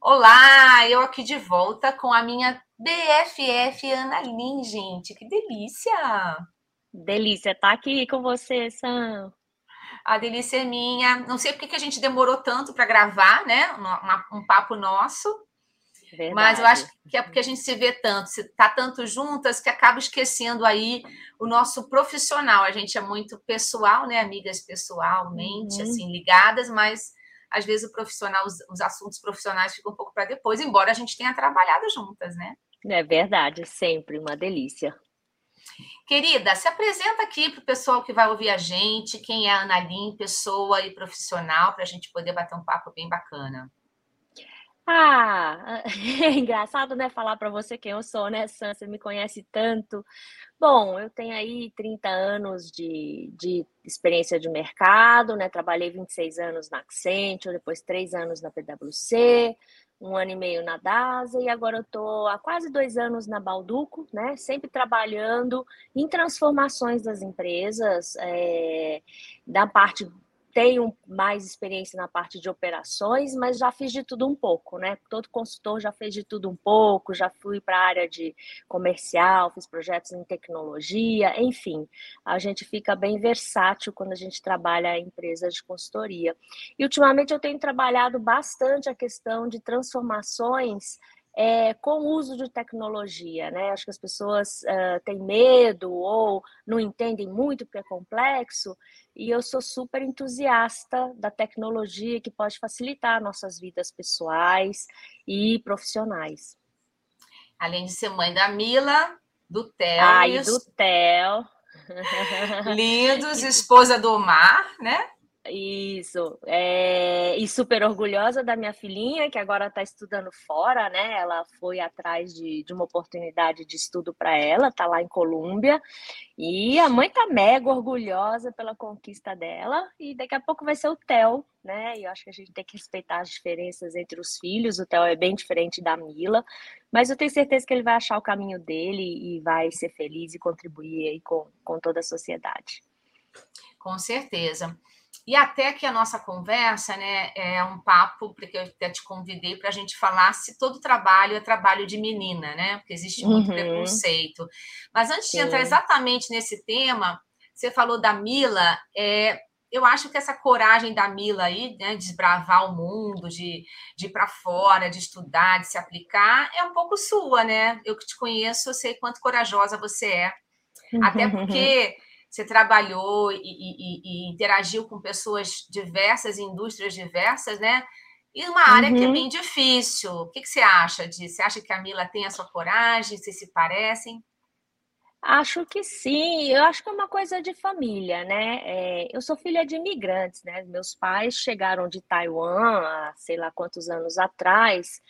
Olá, eu aqui de volta com a minha BFF Ana Lin, gente. Que delícia! Delícia tá aqui com você, Sam. A delícia é minha. Não sei porque que a gente demorou tanto para gravar, né? Um, um, papo nosso. Verdade. Mas eu acho que é porque a gente se vê tanto, se tá tanto juntas que acaba esquecendo aí o nosso profissional. A gente é muito pessoal, né? Amigas pessoalmente, uhum. assim, ligadas, mas às vezes o profissional, os, os assuntos profissionais ficam um pouco para depois, embora a gente tenha trabalhado juntas, né? É verdade, sempre uma delícia. Querida, se apresenta aqui para o pessoal que vai ouvir a gente, quem é a Ana Lim, pessoa e profissional, para a gente poder bater um papo bem bacana. Ah, é engraçado, né, falar para você quem eu sou, né, Sam? Você me conhece tanto. Bom, eu tenho aí 30 anos de, de experiência de mercado, né? Trabalhei 26 anos na Accenture, depois 3 anos na PwC, um ano e meio na DASA e agora eu estou há quase dois anos na Balduco, né? Sempre trabalhando em transformações das empresas, é, da parte tenho mais experiência na parte de operações, mas já fiz de tudo um pouco, né? Todo consultor já fez de tudo um pouco, já fui para a área de comercial, fiz projetos em tecnologia, enfim, a gente fica bem versátil quando a gente trabalha em empresas de consultoria. E ultimamente eu tenho trabalhado bastante a questão de transformações é, com o uso de tecnologia, né? Acho que as pessoas uh, têm medo ou não entendem muito porque é complexo, e eu sou super entusiasta da tecnologia que pode facilitar nossas vidas pessoais e profissionais. Além de ser mãe da Mila, do Theo. Ai, do Theo. Lindos, esposa do Omar, né? Isso. É... E super orgulhosa da minha filhinha, que agora está estudando fora, né? Ela foi atrás de, de uma oportunidade de estudo para ela, está lá em Colômbia. E a mãe tá mega orgulhosa pela conquista dela. E daqui a pouco vai ser o Theo, né? E eu acho que a gente tem que respeitar as diferenças entre os filhos. O Theo é bem diferente da Mila. Mas eu tenho certeza que ele vai achar o caminho dele e vai ser feliz e contribuir aí com, com toda a sociedade. Com certeza. E até que a nossa conversa né, é um papo, porque eu até te convidei para a gente falar se todo trabalho é trabalho de menina, né? Porque existe muito uhum. preconceito. Mas antes Sim. de entrar exatamente nesse tema, você falou da Mila, é, eu acho que essa coragem da Mila aí, né, de desbravar o mundo, de, de ir para fora, de estudar, de se aplicar, é um pouco sua, né? Eu que te conheço, eu sei quanto corajosa você é. Até porque você trabalhou e, e, e, interagiu com pessoas diversas, indústrias diversas, né? E uma área uhum. que é uhum. bem difícil. O que, que você acha disso? Você acha que a Mila tem a sua coragem? Vocês se parecem? Acho que sim, eu acho que é uma coisa de família, né? É, eu sou filha de imigrantes, né? Meus pais chegaram de Taiwan há sei lá quantos anos atrás,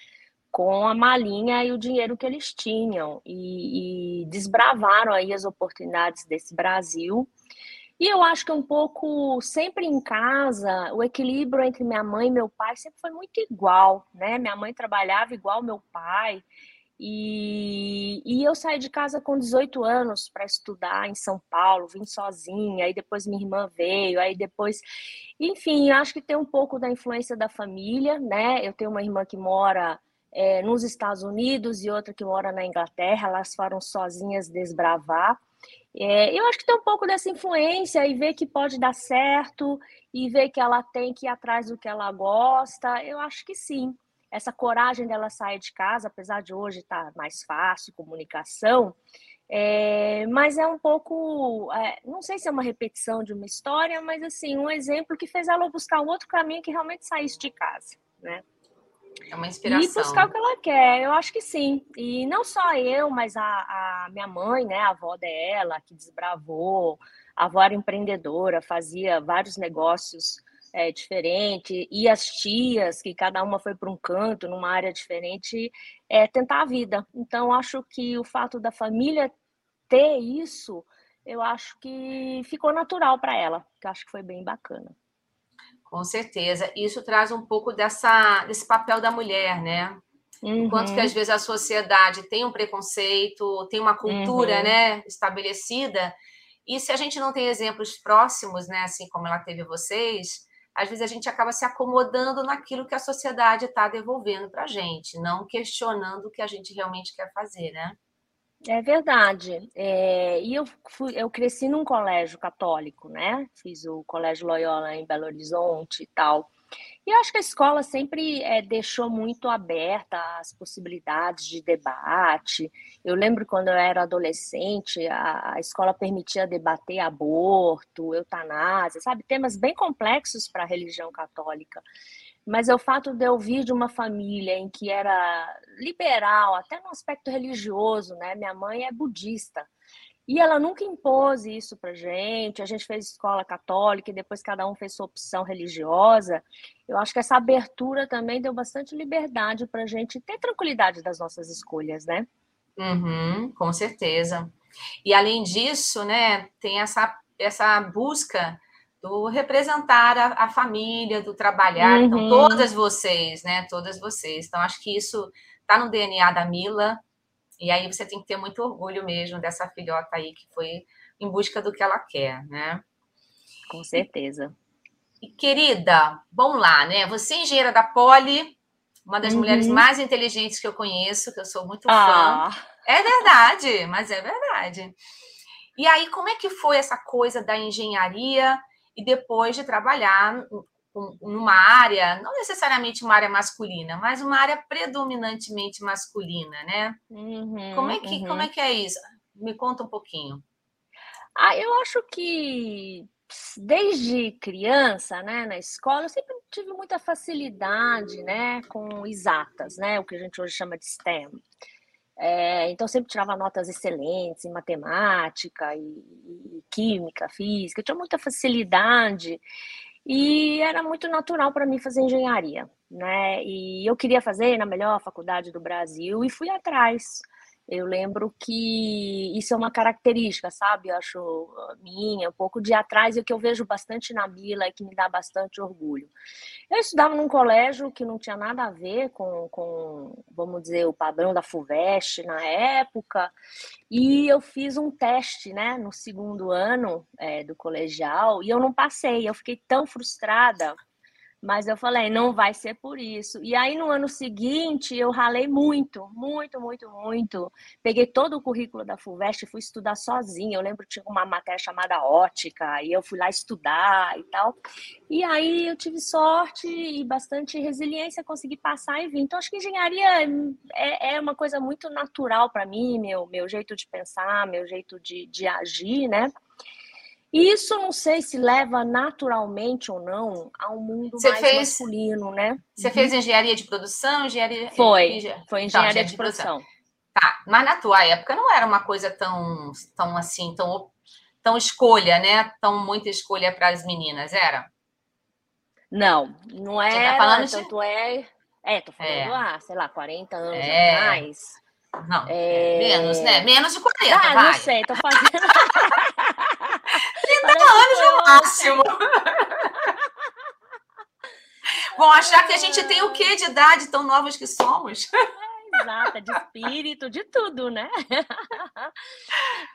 com a malinha e o dinheiro que eles tinham e, e desbravaram aí as oportunidades desse Brasil. E eu acho que um pouco, sempre em casa, o equilíbrio entre minha mãe e meu pai sempre foi muito igual, né? Minha mãe trabalhava igual meu pai, e, e eu saí de casa com 18 anos para estudar em São Paulo, vim sozinha, aí depois minha irmã veio, aí depois. Enfim, acho que tem um pouco da influência da família, né? Eu tenho uma irmã que mora é, nos Estados Unidos e outra que mora na Inglaterra, elas foram sozinhas desbravar. É, eu acho que tem um pouco dessa influência e ver que pode dar certo e ver que ela tem que ir atrás do que ela gosta. Eu acho que sim. Essa coragem dela sair de casa, apesar de hoje estar tá mais fácil, comunicação, é, mas é um pouco, é, não sei se é uma repetição de uma história, mas assim, um exemplo que fez ela buscar um outro caminho que realmente saísse de casa, né? É uma inspiração. E buscar o que ela quer, eu acho que sim. E não só eu, mas a, a minha mãe, né, a avó dela, que desbravou, a avó era empreendedora, fazia vários negócios é, diferentes, e as tias, que cada uma foi para um canto, numa área diferente, é, tentar a vida. Então, acho que o fato da família ter isso, eu acho que ficou natural para ela, que acho que foi bem bacana. Com certeza. Isso traz um pouco dessa, desse papel da mulher, né? Uhum. Enquanto que às vezes a sociedade tem um preconceito, tem uma cultura, uhum. né, estabelecida, e se a gente não tem exemplos próximos, né, assim como ela teve vocês, às vezes a gente acaba se acomodando naquilo que a sociedade está devolvendo para a gente, não questionando o que a gente realmente quer fazer, né? É verdade. É, e eu, fui, eu cresci num colégio católico, né? Fiz o Colégio Loyola em Belo Horizonte e tal. E acho que a escola sempre é, deixou muito aberta as possibilidades de debate. Eu lembro quando eu era adolescente, a, a escola permitia debater aborto, eutanásia, sabe? Temas bem complexos para a religião católica. Mas é o fato de eu vir de uma família em que era liberal, até no aspecto religioso, né? Minha mãe é budista. E ela nunca impôs isso para gente. A gente fez escola católica e depois cada um fez sua opção religiosa. Eu acho que essa abertura também deu bastante liberdade para a gente ter tranquilidade das nossas escolhas, né? Uhum, com certeza. E além disso, né, tem essa, essa busca do representar a, a família, do trabalhar. Então, uhum. Então, todas vocês, né? Todas vocês. Então, acho que isso está no DNA da Mila e aí você tem que ter muito orgulho mesmo dessa filhota aí que foi em busca do que ela quer, né? Com certeza. E, querida, vamos lá, né? Você é engenheira da Poli, uma das uhum. mulheres mais inteligentes que eu conheço, que eu sou muito ah. fã. É verdade, mas é verdade. E aí, como é que foi essa coisa da engenharia e depois de trabalhar numa área, não necessariamente uma área masculina, mas uma área predominantemente masculina, né? Uhum, como, é que, uhum. como é que é isso? Me conta um pouquinho. Ah, eu acho que desde criança, né, na escola, eu sempre tive muita facilidade, né, com exatas, né, o que a gente hoje chama de STEM. É, então, sempre tirava notas excelentes em matemática e, e química, física, eu tinha muita facilidade. E era muito natural para mim fazer engenharia, né? E eu queria fazer na melhor faculdade do Brasil e fui atrás. Eu lembro que isso é uma característica, sabe? Eu acho ah, minha, um pouco de atrás, e o que eu vejo bastante na Mila e que me dá bastante orgulho. Eu estudava num colégio que não tinha nada a ver com, com vamos dizer, o padrão da FUVEST na época, e eu fiz um teste, né, no segundo ano é, do colegial, e eu não passei. Eu fiquei tão frustrada mas eu falei, não vai ser por isso. E aí no ano seguinte eu ralei muito, muito, muito, muito. Peguei todo o currículo da FUVEST e fui estudar sozinha. Eu lembro que tinha uma matéria chamada ótica, e eu fui lá estudar e tal. E aí eu tive sorte e bastante resiliência, consegui passar e vir. Então acho que engenharia é, é uma coisa muito natural para mim, meu, meu jeito de pensar, meu jeito de, de agir, né? Isso não sei se leva naturalmente ou não a um mundo Você mais fez... masculino, né? Você uhum. fez engenharia de produção, engenharia Foi, foi engenharia, de, de, produção. produção. Tá, mas na tua época não era uma coisa tão, tão assim, tão, tão escolha, né? Tão muita escolha para as meninas, era? Não, não é. Tá falando tanto de... é. É, tô falando, é. ah, sei lá, 40 anos é. atrás. Não, é... menos, né? Menos de 40, ah, vai. não sei, tô fazendo. 30 anos no máximo. Vão achar que a gente tem o quê de idade tão novas que somos? É, exato, de espírito, de tudo, né?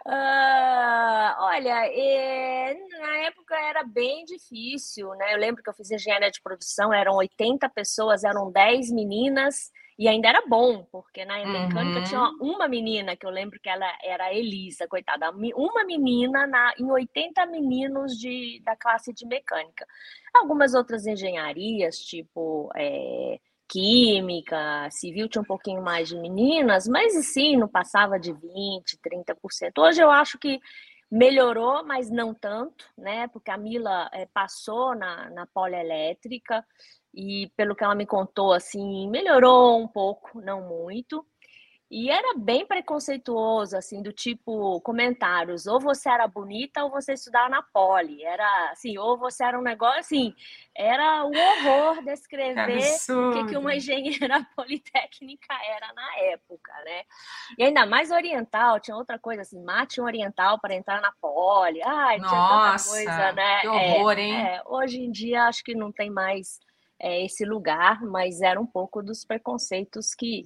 uh, olha, é, na época era bem difícil, né? Eu lembro que eu fiz engenharia de produção, eram 80 pessoas, eram 10 meninas e ainda era bom, porque na mecânica uhum. tinha uma menina, que eu lembro que ela era a Elisa, coitada. Uma menina na, em 80 meninos de, da classe de mecânica. Algumas outras engenharias, tipo é, química, civil, tinha um pouquinho mais de meninas, mas sim, não passava de 20%, 30%. Hoje eu acho que melhorou, mas não tanto, né? Porque a Mila é, passou na, na polielétrica, e pelo que ela me contou, assim, melhorou um pouco, não muito. E era bem preconceituoso, assim, do tipo, comentários, ou você era bonita ou você estudava na poli. Era assim, ou você era um negócio assim, era o horror descrever o que, que uma engenheira politécnica era na época, né? E ainda mais oriental, tinha outra coisa assim, mate um oriental para entrar na poli. Ai, tinha Nossa, tanta coisa, né? Que horror, é, hein? É, hoje em dia acho que não tem mais é, esse lugar, mas era um pouco dos preconceitos que,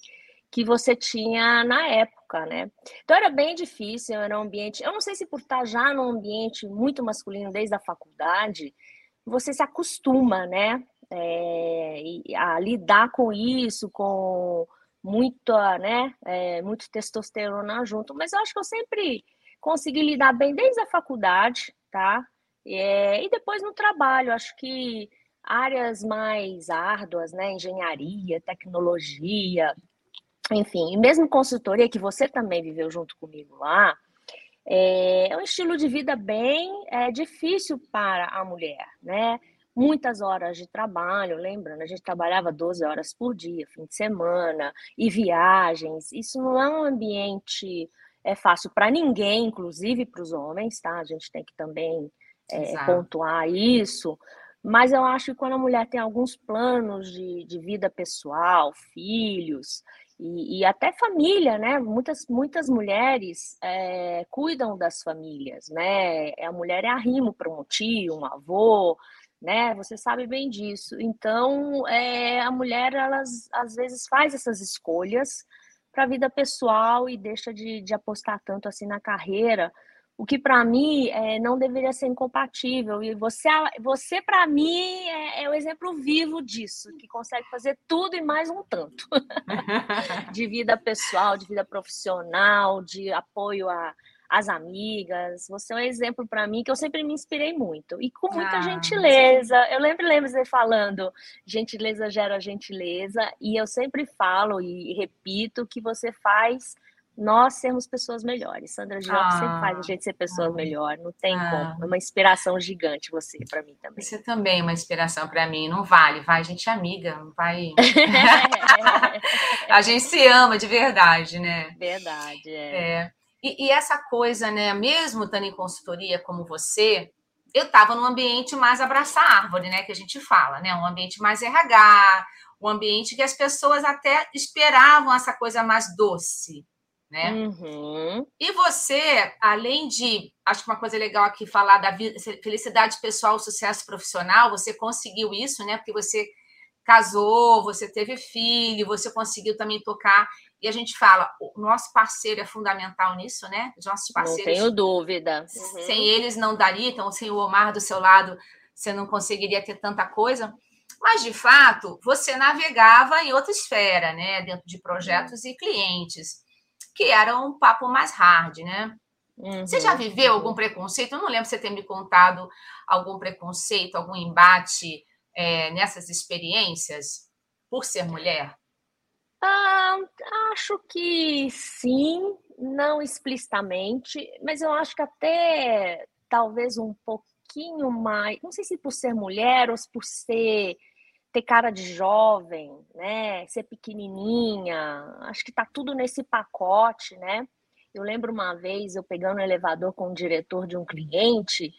que você tinha na época, né? Então era bem difícil, era um ambiente. Eu não sei se por estar já num ambiente muito masculino desde a faculdade, você se acostuma, né? É, a lidar com isso, com muita, né, é, muito testosterona junto, mas eu acho que eu sempre consegui lidar bem desde a faculdade, tá? É, e depois no trabalho, acho que áreas mais árduas, né, engenharia, tecnologia, enfim, e mesmo consultoria que você também viveu junto comigo lá, é, é um estilo de vida bem é, difícil para a mulher, né? muitas horas de trabalho, lembrando, a gente trabalhava 12 horas por dia, fim de semana, e viagens. Isso não é um ambiente é fácil para ninguém, inclusive para os homens, tá? A gente tem que também é, pontuar isso. Mas eu acho que quando a mulher tem alguns planos de, de vida pessoal, filhos e, e, até família, né? Muitas, muitas mulheres é, cuidam das famílias, né? A mulher é arrimo para um tio, um avô, né? Você sabe bem disso. Então, é, a mulher, elas às vezes faz essas escolhas para a vida pessoal e deixa de, de, apostar tanto assim na carreira, o que para mim é, não deveria ser incompatível. E você, você para mim, é, é, o exemplo vivo disso, que consegue fazer tudo e mais um tanto de vida pessoal, de vida profissional, de apoio a as amigas. Você é um exemplo para mim que eu sempre me inspirei muito. E com muita ah, gentileza. Sim. Eu lembro, lembro você falando, gentileza gera gentileza. E eu sempre falo e repito que você faz nós sermos pessoas melhores. Sandra Gioff ah, sempre faz a gente ser pessoas ah, melhores. Não tem ah, como. É uma inspiração gigante você para mim também. Você também é uma inspiração para mim. Não vale, vai, a gente é amiga, não vai. a gente se ama de verdade, né? Verdade, é. é. E, e essa coisa, né? Mesmo estando em consultoria como você, eu estava num ambiente mais abraçar árvore, né? Que a gente fala, né? Um ambiente mais RH, um ambiente que as pessoas até esperavam essa coisa mais doce, né? Uhum. E você, além de, acho que uma coisa legal aqui falar da felicidade pessoal, sucesso profissional, você conseguiu isso, né? Porque você casou, você teve filho, você conseguiu também tocar e a gente fala, o nosso parceiro é fundamental nisso, né? Os nossos parceiros. Não tenho dúvida. Uhum. Sem eles não daria, então sem o Omar do seu lado, você não conseguiria ter tanta coisa. Mas, de fato, você navegava em outra esfera, né? Dentro de projetos uhum. e clientes, que era um papo mais hard, né? Uhum. Você já viveu algum preconceito? Eu não lembro você ter me contado algum preconceito, algum embate é, nessas experiências por ser mulher. Ah, acho que sim, não explicitamente, mas eu acho que até talvez um pouquinho mais, não sei se por ser mulher ou por ser ter cara de jovem, né, ser pequenininha, acho que tá tudo nesse pacote, né? Eu lembro uma vez eu pegando o elevador com o diretor de um cliente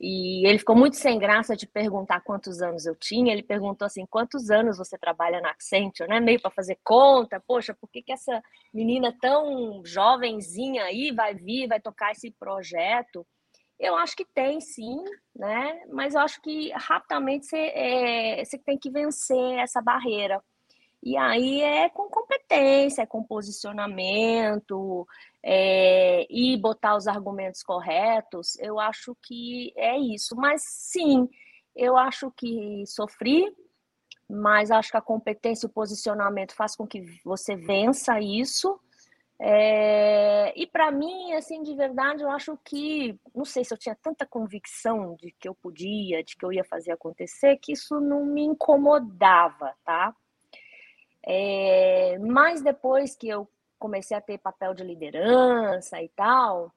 e ele ficou muito sem graça de perguntar quantos anos eu tinha. Ele perguntou assim: quantos anos você trabalha na Accenture, né? Meio para fazer conta. Poxa, por que, que essa menina tão jovenzinha aí vai vir, vai tocar esse projeto? Eu acho que tem sim, né? Mas eu acho que rapidamente você, é, tem que vencer essa barreira. E aí é com competência, é com posicionamento, é, e botar os argumentos corretos, eu acho que é isso. Mas sim, eu acho que sofri, mas acho que a competência e o posicionamento faz com que você vença isso. É, e para mim, assim, de verdade, eu acho que, não sei se eu tinha tanta convicção de que eu podia, de que eu ia fazer acontecer, que isso não me incomodava, tá? É, mas depois que eu comecei a ter papel de liderança e tal,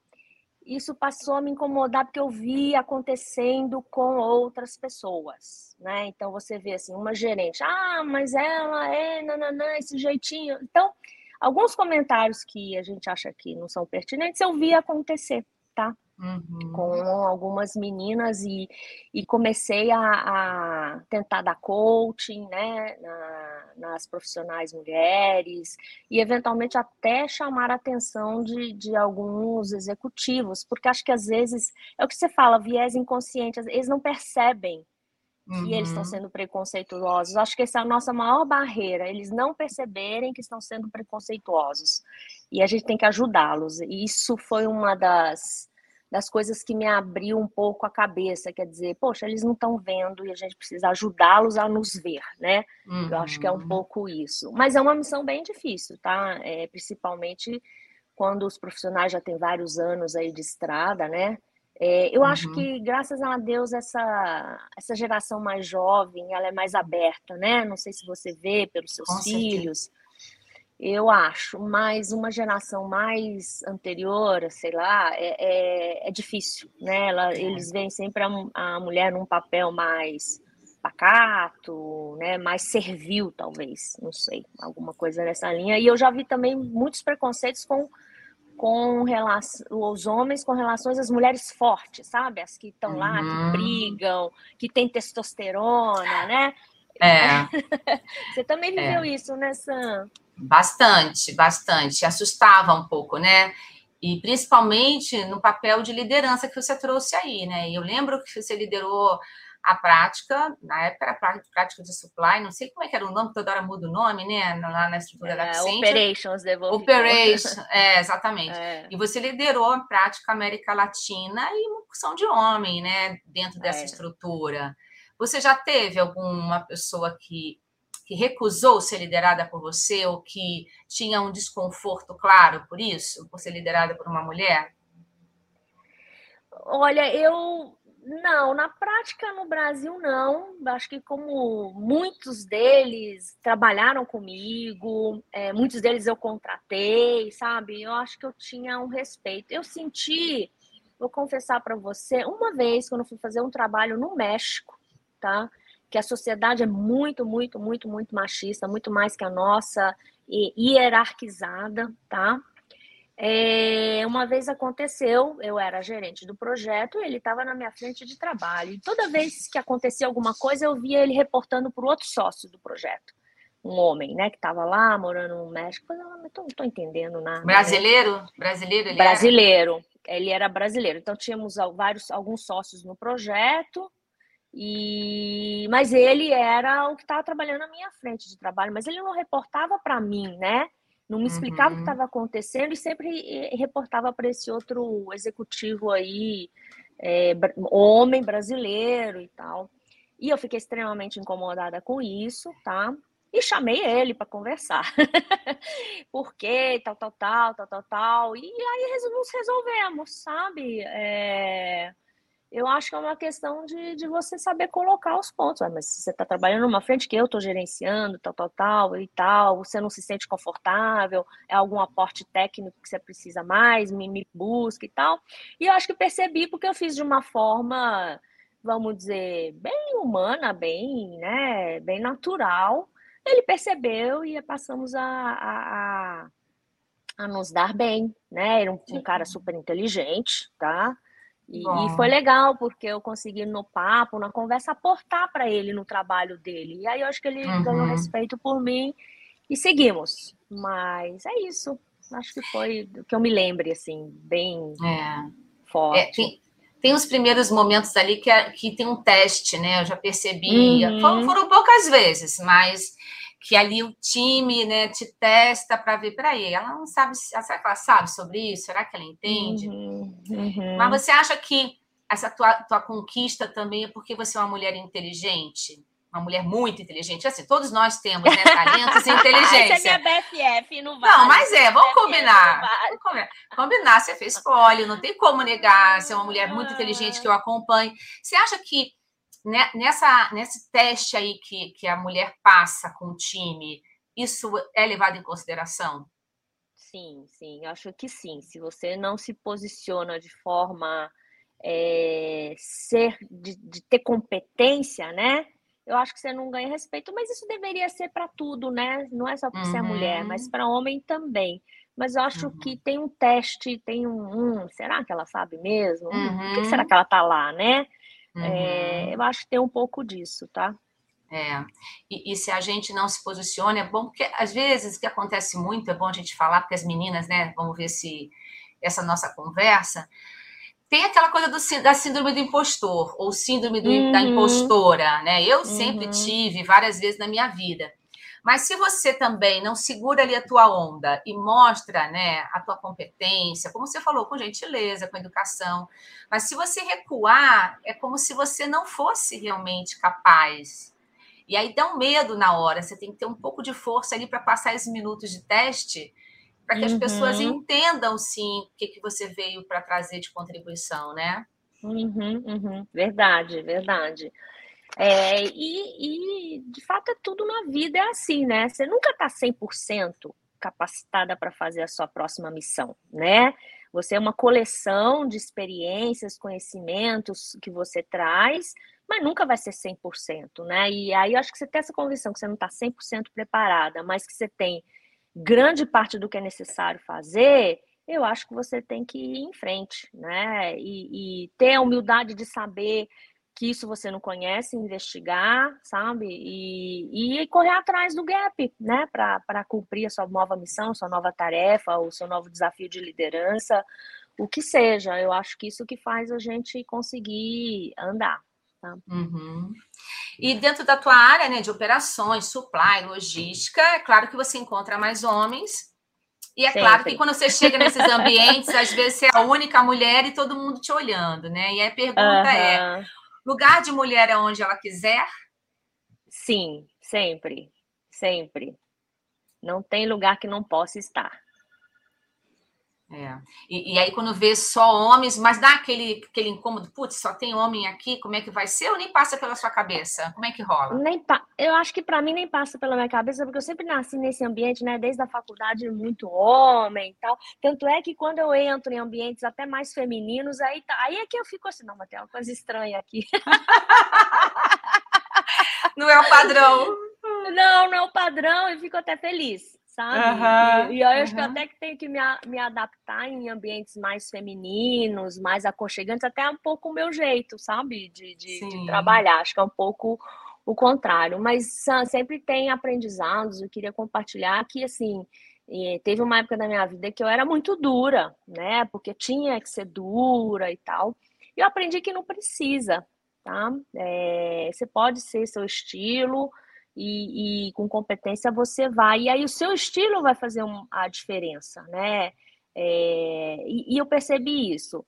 isso passou a me incomodar porque eu vi acontecendo com outras pessoas, né? Então você vê assim, uma gerente, ah, mas ela é nananã, esse jeitinho. Então, alguns comentários que a gente acha que não são pertinentes, eu vi acontecer, tá? Uhum. com algumas meninas e, e comecei a, a, tentar dar coaching né, na, nas profissionais mulheres e eventualmente até chamar a atenção de, de alguns executivos, porque acho que às vezes é o que você fala, viés inconsciente, eles não percebem que uhum. eles estão uhum. sendo preconceituosos. Acho que essa é a nossa maior barreira, eles não perceberem que estão sendo preconceituosos. E a gente tem que ajudá-los. E isso foi uma das das coisas que me abriu um pouco a cabeça, quer dizer, poxa, eles não estão vendo e a gente precisa ajudá-los a nos ver, né? Uhum. Eu acho que é um uhum. pouco isso. Mas é uma missão bem difícil, tá? É, principalmente quando os profissionais já têm vários anos aí de estrada, né? É, eu uhum. acho que, graças a Deus, essa, essa geração mais jovem, ela é mais aberta, né? Não sei se você vê pelos seus Com filhos. Certeza eu acho, mas uma geração mais anterior, sei lá, é, é, é difícil, né? Ela, é. Eles veem sempre a, a, mulher num papel mais pacato, né? Mais servil, talvez, não sei, alguma coisa nessa linha. E eu já vi também muitos preconceitos com com relação, os homens com relações às mulheres fortes, sabe? As que estão lá, que uhum. brigam, que têm testosterona, né? É. Você também viveu é. isso nessa Bastante, bastante. Assustava um pouco, né? E principalmente no papel de liderança que você trouxe aí, né? E eu lembro que você liderou a prática, na época era prática de supply, não sei como é que era o nome, toda hora muda o nome, né? Lá na estrutura é, da Accenture. Operations Development. Operation, é, exatamente. É. E você liderou a prática América Latina e uma porção de homem, né? Dentro dessa é. estrutura. Você já teve alguma pessoa que que recusou ser liderada por você ou que tinha um desconforto claro por isso, por ser liderada por uma mulher? Olha, eu não, na prática no Brasil não. Acho que como muitos deles trabalharam comigo, é, muitos deles eu contratei, sabe? Eu acho que eu tinha um respeito. Eu senti, vou confessar para você, uma vez quando eu fui fazer um trabalho no México, tá? que a sociedade é muito, muito, muito, muito machista, muito mais que a nossa, e hierarquizada, tá? É, uma vez aconteceu, eu era gerente do projeto, ele estava na minha frente de trabalho. E toda vez que acontecia alguma coisa, eu via ele reportando para o outro sócio do projeto. Um homem, né, que estava lá morando no México. Eu não estou entendendo nada. Né? Brasileiro? Brasileiro? Ele brasileiro. Era? Ele era brasileiro. Então, tínhamos vários, alguns sócios no projeto e mas ele era o que estava trabalhando na minha frente de trabalho, mas ele não reportava para mim, né? Não me explicava uhum. o que estava uhum. acontecendo e sempre reportava para esse outro executivo aí, é, homem brasileiro e tal. E eu fiquei extremamente incomodada com isso, tá? E chamei ele para conversar. Por quê? Tal, tal, tal, tal, tal, tal. E aí nos resolvemos, sabe? É eu acho que é uma questão de, de você saber colocar os pontos. Ah, mas se você está trabalhando numa frente que eu estou gerenciando, tal, tal, tal e tal, você não se sente confortável, é algum aporte técnico que você precisa mais, me, me busca e tal. E eu acho que percebi porque eu fiz de uma forma, vamos dizer, bem humana, bem, né, bem natural. Ele percebeu e passamos a, a, a, a nos dar bem, né? Era um, um cara super inteligente, tá? E, e, foi legal, porque eu consegui, no papo, na conversa, aportar para ele no trabalho dele. E aí eu acho que ele uhum. ganhou respeito por mim e seguimos. Mas é isso. Acho que foi o que eu me lembre, assim, bem é. forte. É, tem, tem os primeiros momentos ali que, é, que tem um teste, né? Eu já percebi. Uhum. Foram, foram poucas vezes, mas que ali o time né, te testa para ver, peraí, ela não sabe, será que ela sabe sobre isso? Será que ela entende? Uhum, uhum. Mas você acha que essa tua, tua conquista também é porque você é uma mulher inteligente? Uma mulher muito inteligente. Assim, todos nós temos né, talentos e inteligência. Essa é minha BFF, não vale. Não, mas é, vamos combinar. Vale. combinar. Combinar, você fez poli, não tem como negar. Você é uma mulher muito inteligente que eu acompanho. Você acha que nessa, nesse teste aí que, que a mulher passa com o time, isso é levado em consideração? Sim, sim, acho que sim. Se você não se posiciona de forma é, ser de, de, ter competência, né? Eu acho que você não ganha respeito, mas isso deveria ser para tudo, né? Não é só para uhum. ser mulher, mas uhum. para homem também. Mas eu acho uhum. que tem um teste, tem um, um, será que ela sabe mesmo? Uhum. Por que será que ela tá lá, né? Uhum. É, eu acho que tem um pouco disso, tá? É, e, e, se a gente não se posiciona, é bom, porque às vezes o que acontece muito, é bom a gente falar, porque as meninas, né, vamos ver se essa nossa conversa, tem aquela coisa do, da síndrome do impostor, ou síndrome do, uhum. da impostora, né? Eu sempre uhum. tive várias vezes na minha vida. Mas se você também não segura ali a tua onda e mostra, né, a tua competência, como você falou, com gentileza, com educação, mas se você recuar, é como se você não fosse realmente capaz. E aí dá um medo na hora, você tem que ter um pouco de força ali para passar esses minutos de teste, para que uhum. as pessoas entendam sim o que, que você veio para trazer de contribuição, né? Uhum, uhum. Verdade, verdade. É, e, e, de fato, é tudo na vida é assim, né? Você nunca está 100% capacitada para fazer a sua próxima missão, né? Você é uma coleção de experiências, conhecimentos que você traz, mas nunca vai ser 100%, né? E aí eu acho que você tem essa convicção que você não está 100% preparada, mas que você tem grande parte do que é necessário fazer, eu acho que você tem que ir em frente, né? E, e ter a humildade de saber que isso você não conhece, investigar, sabe? E, e correr atrás do gap, né? Para cumprir a sua nova missão, sua nova tarefa, o seu novo desafio de liderança, o que seja. Eu acho que isso que faz a gente conseguir andar. Tá? Uhum. E dentro da tua área né, de operações, supply, logística, é claro que você encontra mais homens. E é Sempre. claro que quando você chega nesses ambientes, às vezes você é a única mulher e todo mundo te olhando, né? E a pergunta uhum. é: lugar de mulher é onde ela quiser? Sim, sempre, sempre. Não tem lugar que não possa estar. É. E, e, aí, quando vê só homens, mas dá aquele, aquele incômodo, putz, só tem homem aqui, como é que vai ser? Ou nem passa pela sua cabeça? Como é que rola? Nem. Eu acho que para mim nem passa pela minha cabeça, porque eu sempre nasci nesse ambiente, né? Desde a faculdade, muito homem e tal. Tanto é que quando eu entro em ambientes até mais femininos, aí, tá... aí é que eu fico assim, não, mas tem uma coisa estranha aqui. não é o padrão. Não, não é o padrão, e fico até feliz sabe? e, e, eu acho que eu até que tenho que me, me adaptar em ambientes mais femininos, mais aconchegantes, até um pouco o meu jeito, sabe? De, de, de trabalhar. Acho que é um pouco o contrário. Mas sempre tem aprendizados, eu queria compartilhar que, assim, teve uma época da minha vida que eu era muito dura, né? Porque tinha que ser dura e tal. E eu aprendi que não precisa, tá? É, você pode ser seu estilo, e, e, com competência você vai. E aí o seu estilo vai fazer um, a diferença, né? É, e, e, eu percebi isso.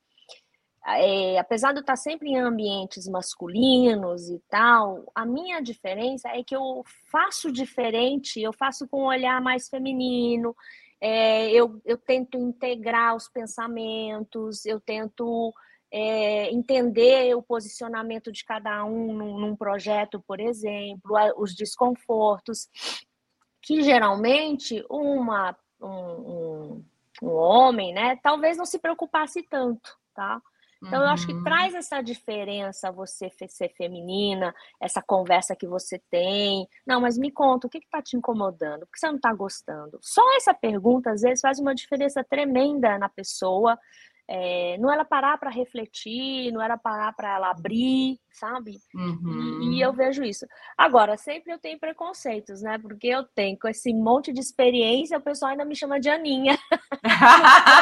É, apesar de eu estar sempre em ambientes masculinos e tal, a minha diferença é que eu faço diferente, eu faço com um olhar mais feminino, é, eu, eu tento integrar os pensamentos, eu tento é, entender o posicionamento de cada um num, num projeto, por exemplo, os desconfortos, que geralmente uma, um, um, um, homem, né, talvez não se preocupasse tanto, tá? Então, eu acho que uhum. traz essa diferença você ser feminina, essa conversa que você tem. Não, mas me conta, o que está te incomodando? O que você não está gostando? Só essa pergunta, às vezes, faz uma diferença tremenda na pessoa é, não era parar para refletir, não era parar para ela abrir, sabe? Uhum. E, e, eu vejo isso. Agora, sempre eu tenho preconceitos, né? Porque eu tenho com esse monte de experiência, o pessoal ainda me chama de Aninha. o,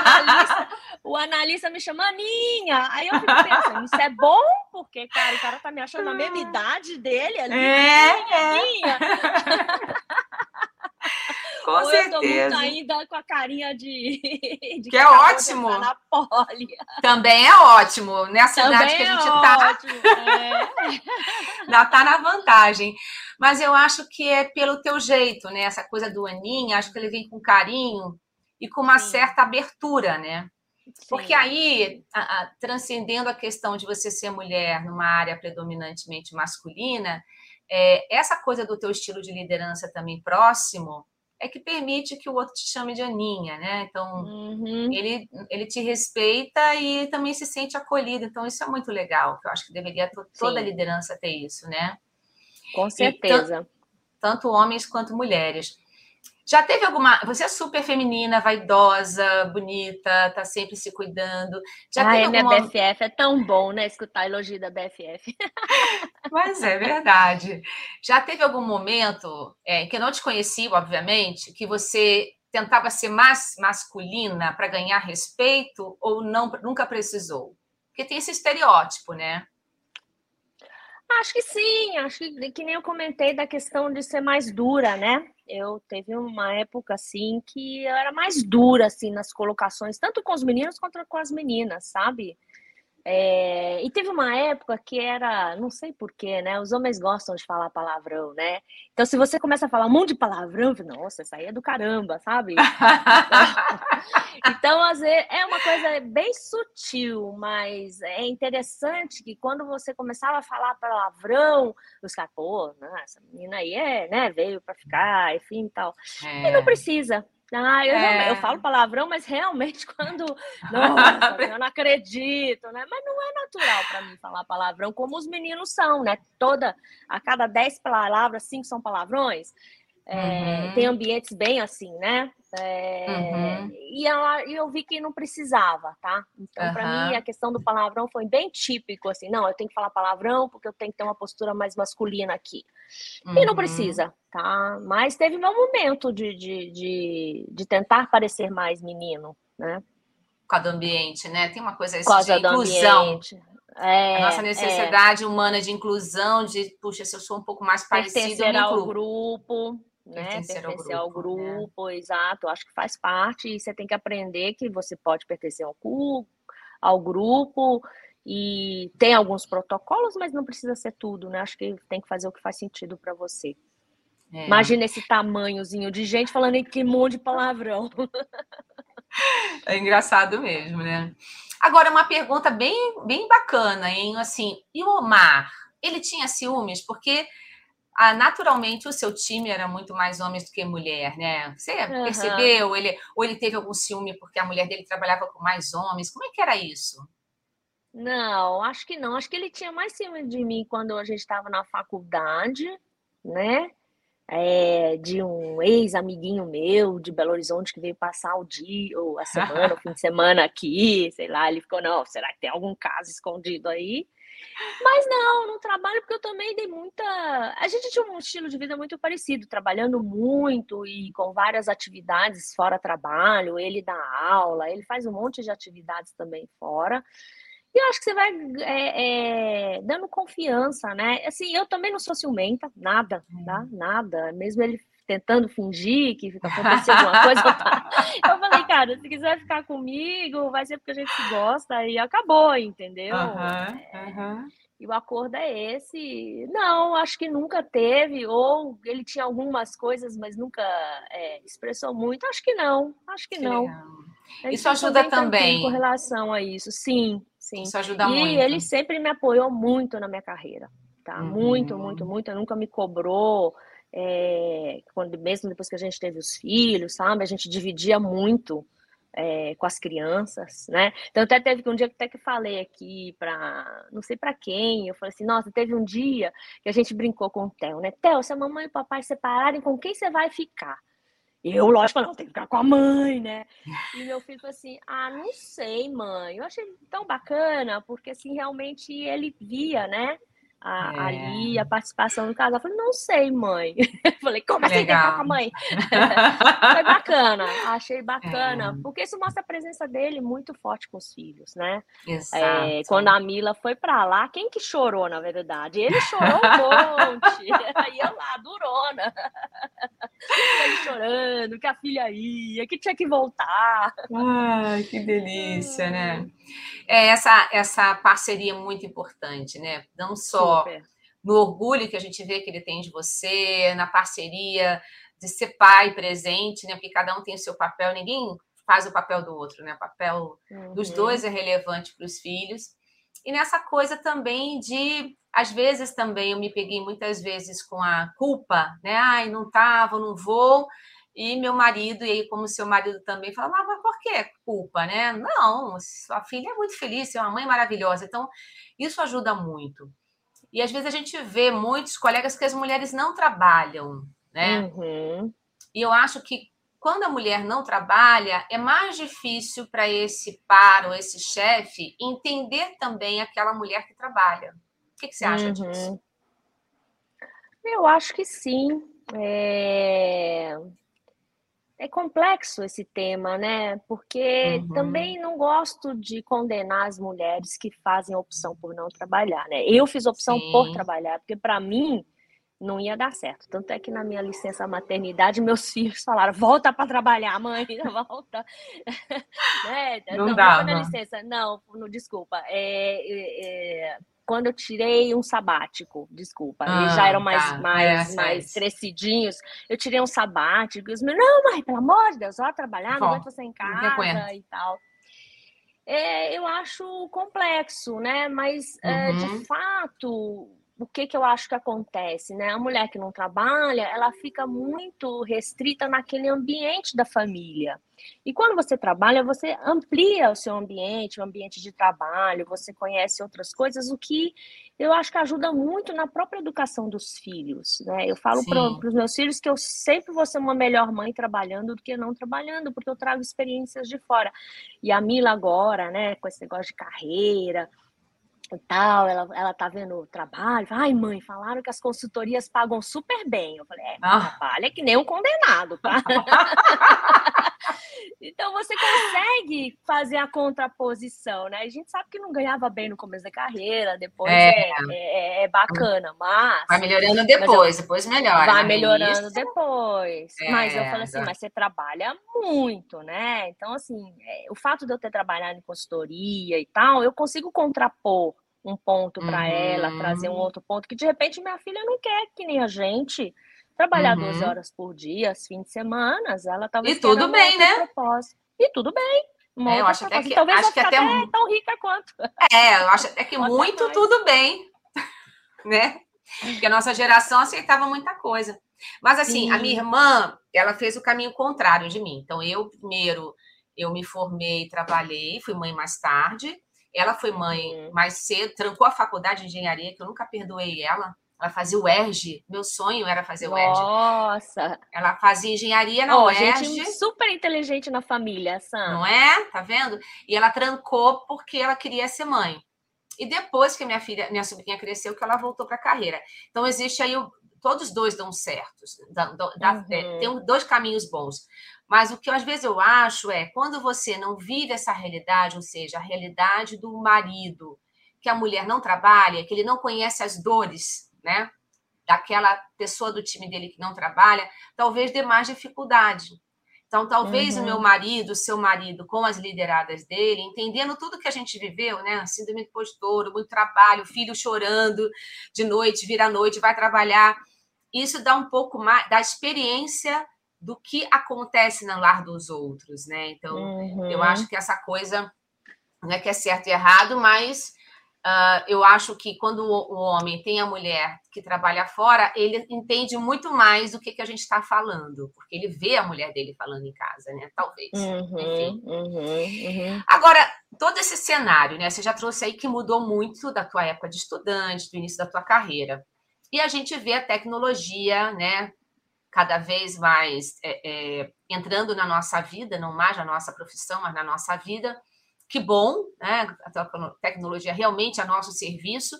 analista, o, analista, me chama Aninha. Aí eu fico pensando, isso é bom? Porque, cara, o cara tá me achando a mesma idade dele ali. É, Aninha. Com Ou certeza. eu tô muito ainda com a carinha de. de que, é ótimo. Na Também é ótimo. Nessa Também idade que a é gente é tá. Ótimo, é. Já tá na vantagem. Mas eu acho que é pelo teu jeito, né? Essa coisa do Aninha, acho que ele vem com carinho e com uma Sim. certa abertura, né? Sim. Porque aí, a, a, transcendendo a questão de você ser mulher numa área predominantemente masculina, é, essa coisa do teu estilo de liderança também próximo é que permite que o outro te chame de Aninha, né? Então, uhum. ele, ele te respeita e também se sente acolhido. Então, isso é muito legal, eu acho que deveria toda Sim. liderança ter isso, né? Com certeza. tanto homens quanto mulheres. Já teve alguma. Você é super feminina, vaidosa, bonita, tá sempre se cuidando. Já Ai, teve alguma... minha BFF é tão bom, né? Escutar elogio da BFF. Mas é verdade. Já teve algum momento é, que eu não te conheci, obviamente, que você tentava ser mais masculina para ganhar respeito ou não nunca precisou? Porque tem esse estereótipo, né? Acho que sim, acho que, que nem eu comentei da questão de ser mais dura, né? Eu teve uma época assim que eu era mais dura assim nas colocações, tanto com os meninos quanto com as meninas, sabe? É, e teve uma época que era, não sei porquê, né? Os homens gostam de falar palavrão, né? Então, se você começa a falar um monte de palavrão, nossa, isso aí é do caramba, sabe? então, às vezes, é uma coisa bem sutil, mas é interessante que quando você começava a falar palavrão, os caras, pô, essa menina aí é, né, veio para ficar, enfim e tal. É. E não precisa, ah, eu, é. eu, falo palavrão, mas realmente quando. Nossa, eu não acredito, né? Mas não é natural para mim falar palavrão como os meninos são, né? Toda, a cada dez palavras, cinco são palavrões. É, uhum. Tem ambientes bem assim, né? É, uhum. e, ela, e eu vi que não precisava, tá? Então, uhum. para mim, a questão do palavrão foi bem típico, assim, não, eu tenho que falar palavrão porque eu tenho que ter uma postura mais masculina aqui. E não uhum. precisa, tá? Mas teve meu momento de, de, de, de tentar parecer mais menino, né? Por causa do ambiente, né? Tem uma coisa assim, de inclusão. É, a nossa necessidade é. humana de inclusão, de, puxa, se eu sou um pouco mais parecido, ao grupo né? Pertencer, ao grupo, ao grupo né? exato. Acho que faz parte e você tem que aprender que você pode pertencer ao, ao grupo e tem alguns protocolos, mas não precisa ser tudo, né? Acho que tem que fazer o que faz sentido para você. É. Imagina esse tamanhozinho de gente falando em que monte de palavrão. É engraçado mesmo, né? Agora, uma pergunta bem, bem bacana, hein? Assim, e o Omar? Ele tinha ciúmes? Porque ah, naturalmente o seu time era muito mais homens do que mulher, né? Você uhum. percebeu? Ele, ou ele teve algum ciúme porque a mulher dele trabalhava com mais homens? Como é que era isso? Não, acho que não. Acho que ele tinha mais ciúme de mim quando a gente estava na faculdade, né? É, de um ex-amiguinho meu de Belo Horizonte que veio passar o dia, ou a semana, o fim de semana aqui, sei lá. Ele ficou, não, será que tem algum caso escondido aí? Mas não, no trabalho, porque eu também dei muita. A gente tinha um estilo de vida muito parecido, trabalhando muito e com várias atividades fora trabalho. Ele dá aula, ele faz um monte de atividades também fora. E eu acho que você vai é, é, dando confiança, né? Assim, eu também não sou ciumenta, nada, tá? Hum. Nada. Mesmo ele tentando fingir que fica acontecendo alguma coisa. Eu falei, cara, se quiser ficar comigo, vai ser porque a gente se gosta e acabou, entendeu? Uhum, uhum. E o acordo é esse. Não, acho que nunca teve, ou ele tinha algumas coisas, mas nunca é, expressou muito. Acho que não, acho que, que não. Isso ajuda também. Com relação a isso, sim, sim. Isso ajuda e muito. E ele sempre me apoiou muito na minha carreira, tá? Uhum. Muito, muito, muito. Nunca me cobrou é, quando, mesmo depois que a gente teve os filhos, sabe? A gente dividia muito é, com as crianças, né? Então até teve um dia que até que falei aqui para não sei para quem, eu falei assim, nossa, teve um dia que a gente brincou com o Theo, né? Theo, se a mamãe e o papai separarem, com quem você vai ficar? Eu, lógico, não, tem que ficar com a mãe, né? E meu filho falou assim: ah, não sei, mãe. Eu achei tão bacana, porque assim, realmente ele via, né? A, é. ali a participação do casal. Eu falei, não sei, mãe. Eu falei, como assim tem com a mãe? Foi bacana, achei bacana, é. porque isso mostra a presença dele muito forte com os filhos, né? É, quando a Mila foi para lá, quem que chorou, na verdade? Ele chorou um monte. Aí eu lá, durona. Ele chorando, que a filha ia, que tinha que voltar. Ai, que delícia, né? É essa, essa parceria muito importante, né? Não só No orgulho que a gente vê que ele tem de você, na parceria de ser pai presente, né? Porque cada um tem o seu papel, ninguém faz o papel do outro, né? O papel uhum. dos dois é relevante para os filhos. E nessa coisa também de, às vezes também eu me peguei muitas vezes com a culpa, né? Ai, não tava, não vou. E meu marido, e aí, como seu marido também, fala, ah, mas por que culpa, né? Não, sua filha é muito feliz, é uma mãe maravilhosa. Então, isso ajuda muito. E às vezes a gente vê muitos colegas que as mulheres não trabalham, né? Uhum. E eu acho que quando a mulher não trabalha, é mais difícil para esse par ou esse chefe entender também aquela mulher que trabalha. O que, que você acha uhum. disso? Eu acho que sim. É... É complexo esse tema, né? Porque uhum. também não gosto de condenar as mulheres que fazem opção por não trabalhar, né? Eu fiz opção Sim. por trabalhar, porque para mim não ia dar certo. Tanto é que na minha licença maternidade, meus filhos falaram: volta para trabalhar, mãe, volta. né? Não, não dá. Não licença, não, não desculpa. É, é, é, quando eu tirei um sabático, desculpa, ah, eles já eram mais, tá. mais, é, mais crescidinhos, eu tirei um sabático, e os meus, não, mãe, pelo amor de Deus, vai trabalhar, não aguento você em casa e tal. É, eu acho complexo, né? Mas, uhum. é, de uhum. fato, o que, que eu acho que acontece, né? A mulher que não trabalha, ela fica muito restrita naquele ambiente da família. E quando você trabalha, você amplia o seu ambiente, o ambiente de trabalho, você conhece outras coisas, o que eu acho que ajuda muito na própria educação dos filhos, né? Eu falo para os meus filhos que eu sempre vou ser uma melhor mãe trabalhando do que não trabalhando, porque eu trago experiências de fora. E a Mila agora, né, com esse negócio de carreira, e tal, ela, ela tá vendo o trabalho, ai mãe, falaram que as consultorias pagam super bem. Eu falei, é, ah. trabalha que nem um condenado, tá? então você consegue fazer a contraposição, né? A gente sabe que não ganhava bem no começo da carreira, depois é, é, é, é bacana, mas... Vai melhorando depois, eu, depois melhora. Vai né? melhorando depois. mas eu falei assim, mas você trabalha muito, né? Então, assim, é, o fato de eu ter trabalhado em consultoria e tal, eu consigo contrapor um ponto para uhum. ela, trazer um uhum. outro ponto, que de repente minha filha não quer que nem a gente trabalhar uhum. 12 horas por dia, fim de semana, ela talvez E tudo bem, né? Propósito. E tudo bem. É, eu acho até que, talvez acho que até, até tão rica quanto. É, eu acho até que muito mais. tudo bem, né? Porque a nossa geração aceitava muita coisa. Mas assim, Sim. a minha irmã, ela fez o caminho contrário de mim. Então eu primeiro eu me formei, trabalhei, fui mãe mais tarde. Ela foi mãe uhum. mais cedo, trancou a faculdade de engenharia, que eu nunca perdoei ela. Ela fazia o ERG, meu sonho era fazer o ERG. Nossa! Ela fazia engenharia na oh, UERJ. Gente super inteligente na família, Sam. Não é? Tá vendo? E ela trancou porque ela queria ser mãe. E depois que minha filha, minha sobrinha cresceu, que ela voltou para a carreira. Então existe aí o, todos dois dão certos, dá, dá, uhum. é, tem dois caminhos bons. Mas o que às vezes eu acho é quando você não vive essa realidade, ou seja, a realidade do marido, que a mulher não trabalha, que ele não conhece as dores, né? Daquela pessoa do time dele que não trabalha, talvez dê mais dificuldade. Então, talvez uhum. o meu marido, o seu marido, com as lideradas dele, entendendo tudo que a gente viveu, né? Síndrome do postor, muito trabalho, filho chorando de noite, vira à noite, vai trabalhar. Isso dá um pouco mais da experiência do que acontece no lar dos outros, né? Então, uhum. eu acho que essa coisa não é que é certo e errado, mas uh, eu acho que quando o, o, homem tem a mulher que trabalha fora, ele entende muito mais do que, que a gente está falando, porque ele vê a mulher dele falando em casa, né? Talvez. Uhum, Enfim. Uhum, uhum. Agora, todo esse cenário, né? Você já trouxe aí que mudou muito da tua época de estudante, do início da tua carreira. E a gente vê a tecnologia, né? Cada vez mais é, é, entrando na nossa vida, não mais na nossa profissão, mas na nossa vida. Que bom, né? A tecnologia realmente é nosso serviço,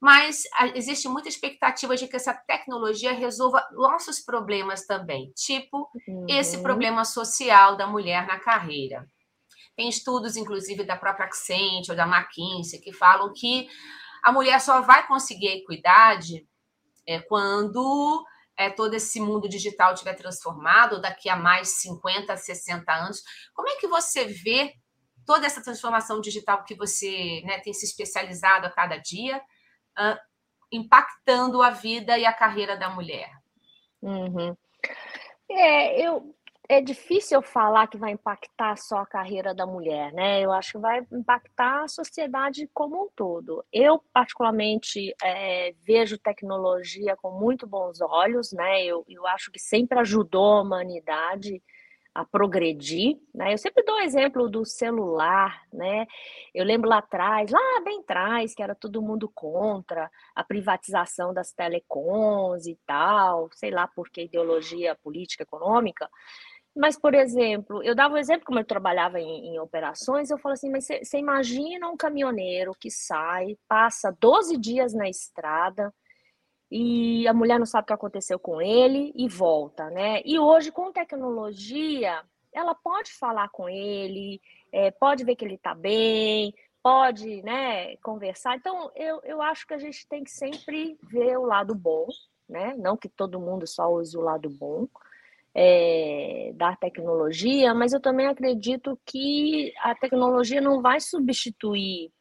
mas existe muita expectativa de que essa tecnologia resolva nossos problemas também, tipo uhum. esse problema social da mulher na carreira. Tem estudos, inclusive, da própria Accent ou da McKinsey, que falam que a mulher só vai conseguir equidade é, quando é, todo esse mundo digital tiver transformado daqui a mais 50, 60 anos, como é que você vê toda essa transformação digital que você né, tem se especializado a cada dia, uh, impactando a vida e a carreira da mulher? Uhum. É, eu, é difícil falar que vai impactar só a carreira da mulher, né? Eu acho que vai impactar a sociedade como um todo. Eu, particularmente, é, vejo tecnologia com muito bons olhos, né? Eu, eu acho que sempre ajudou a humanidade a progredir, né? Eu sempre dou o exemplo do celular, né? Eu lembro lá atrás, lá bem atrás, que era todo mundo contra a privatização das telecoms e tal, sei lá por que ideologia política econômica. Mas, por exemplo, eu dava um exemplo como eu trabalhava em, em operações, eu falo assim, mas você imagina um caminhoneiro que sai, passa 12 dias na estrada, e a mulher não sabe o que aconteceu com ele e volta, né? E hoje, com tecnologia, ela pode falar com ele, é, pode ver que ele está bem, pode né, conversar. Então, eu, eu acho que a gente tem que sempre ver o lado bom, né? Não que todo mundo só use o lado bom é, da tecnologia, mas eu também acredito que a tecnologia não vai substituir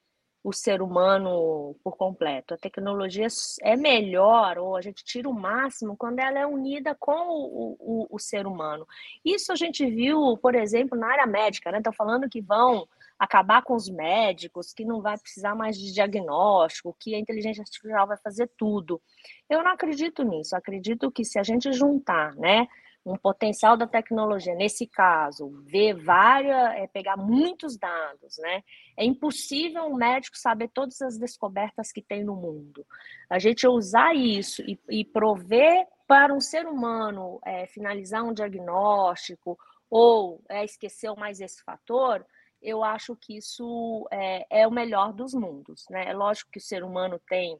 o ser humano por completo. A tecnologia é melhor, ou a gente tira o máximo, quando ela é unida com o, o, o ser humano. Isso a gente viu, por exemplo, na área médica, né? Estão falando que vão acabar com os médicos, que não vai precisar mais de diagnóstico, que a inteligência artificial vai fazer tudo. Eu não acredito nisso. Acredito que se a gente juntar, né? Um potencial da tecnologia, nesse caso, ver várias, é, pegar muitos dados, né? É impossível um médico saber todas as descobertas que tem no mundo. A gente usar isso e, e prover para um ser humano é, finalizar um diagnóstico ou é, esquecer mais esse fator, eu acho que isso é, é o melhor dos mundos, né? É lógico que o ser humano tem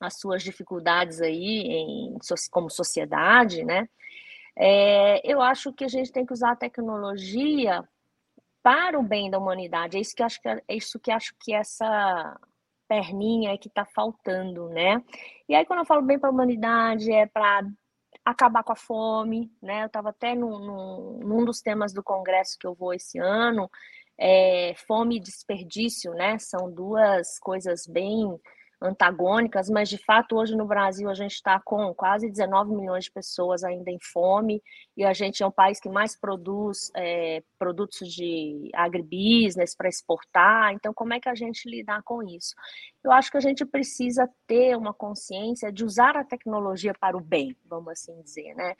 as suas dificuldades aí em, como sociedade, né? É, eu acho que a gente tem que usar a tecnologia para o bem da humanidade. É isso que acho que é isso que acho que essa perninha é que está faltando, né? E aí quando eu falo bem para a humanidade é para acabar com a fome, né? Eu estava até num, num, num, dos temas do congresso que eu vou esse ano, é, fome e desperdício, né? São duas coisas bem antagônicas, mas de fato hoje no Brasil a gente está com quase 19 milhões de pessoas ainda em fome e a gente é um país que mais produz é, produtos de agribusiness para exportar. Então, como é que a gente lidar com isso? Eu acho que a gente precisa ter uma consciência de usar a tecnologia para o bem, vamos assim dizer, né?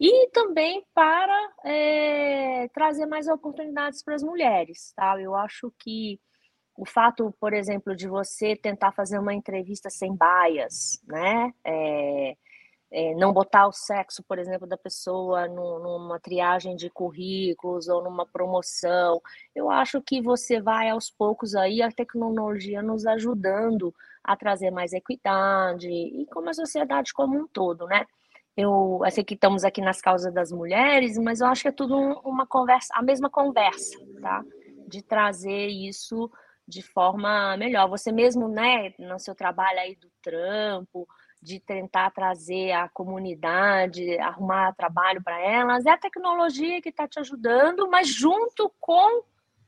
E também para é, trazer mais oportunidades para as mulheres, tá? Eu acho que o fato, por exemplo, de você tentar fazer uma entrevista sem baias, né? É, é, não botar o sexo, por exemplo, da pessoa no, numa triagem de currículos ou numa promoção. Eu acho que você vai aos poucos aí a tecnologia nos ajudando a trazer mais equidade e como a sociedade como um todo, né? Eu, eu sei que estamos aqui nas causas das mulheres, mas eu acho que é tudo uma conversa, a mesma conversa, tá? De trazer isso de forma melhor. Você mesmo, né, no seu trabalho aí do trampo, de tentar trazer a comunidade, arrumar trabalho para elas, é a tecnologia que está te ajudando, mas junto com